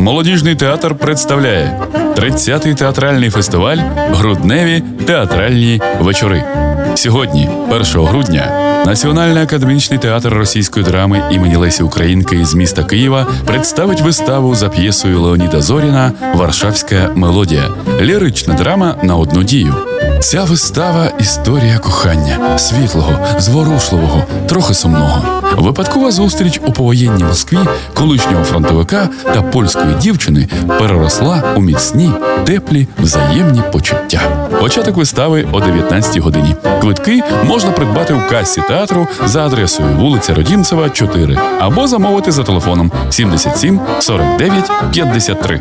Молодіжний театр представляє 30-й театральний фестиваль Грудневі театральні вечори. Сьогодні, 1 грудня, Національний академічний театр російської драми імені Лесі Українки з міста Києва представить виставу за п'єсою Леоніда Зоріна Варшавська мелодія лірична драма на одну дію. Ця вистава історія кохання, світлого, зворушливого, трохи сумного. Випадкова зустріч у повоєнній Москві колишнього фронтовика та польської дівчини переросла у міцні, теплі, взаємні почуття. Початок вистави о 19 годині. Квитки можна придбати у касі театру за адресою вулиця Родімцева, 4 або замовити за телефоном 77 49 53.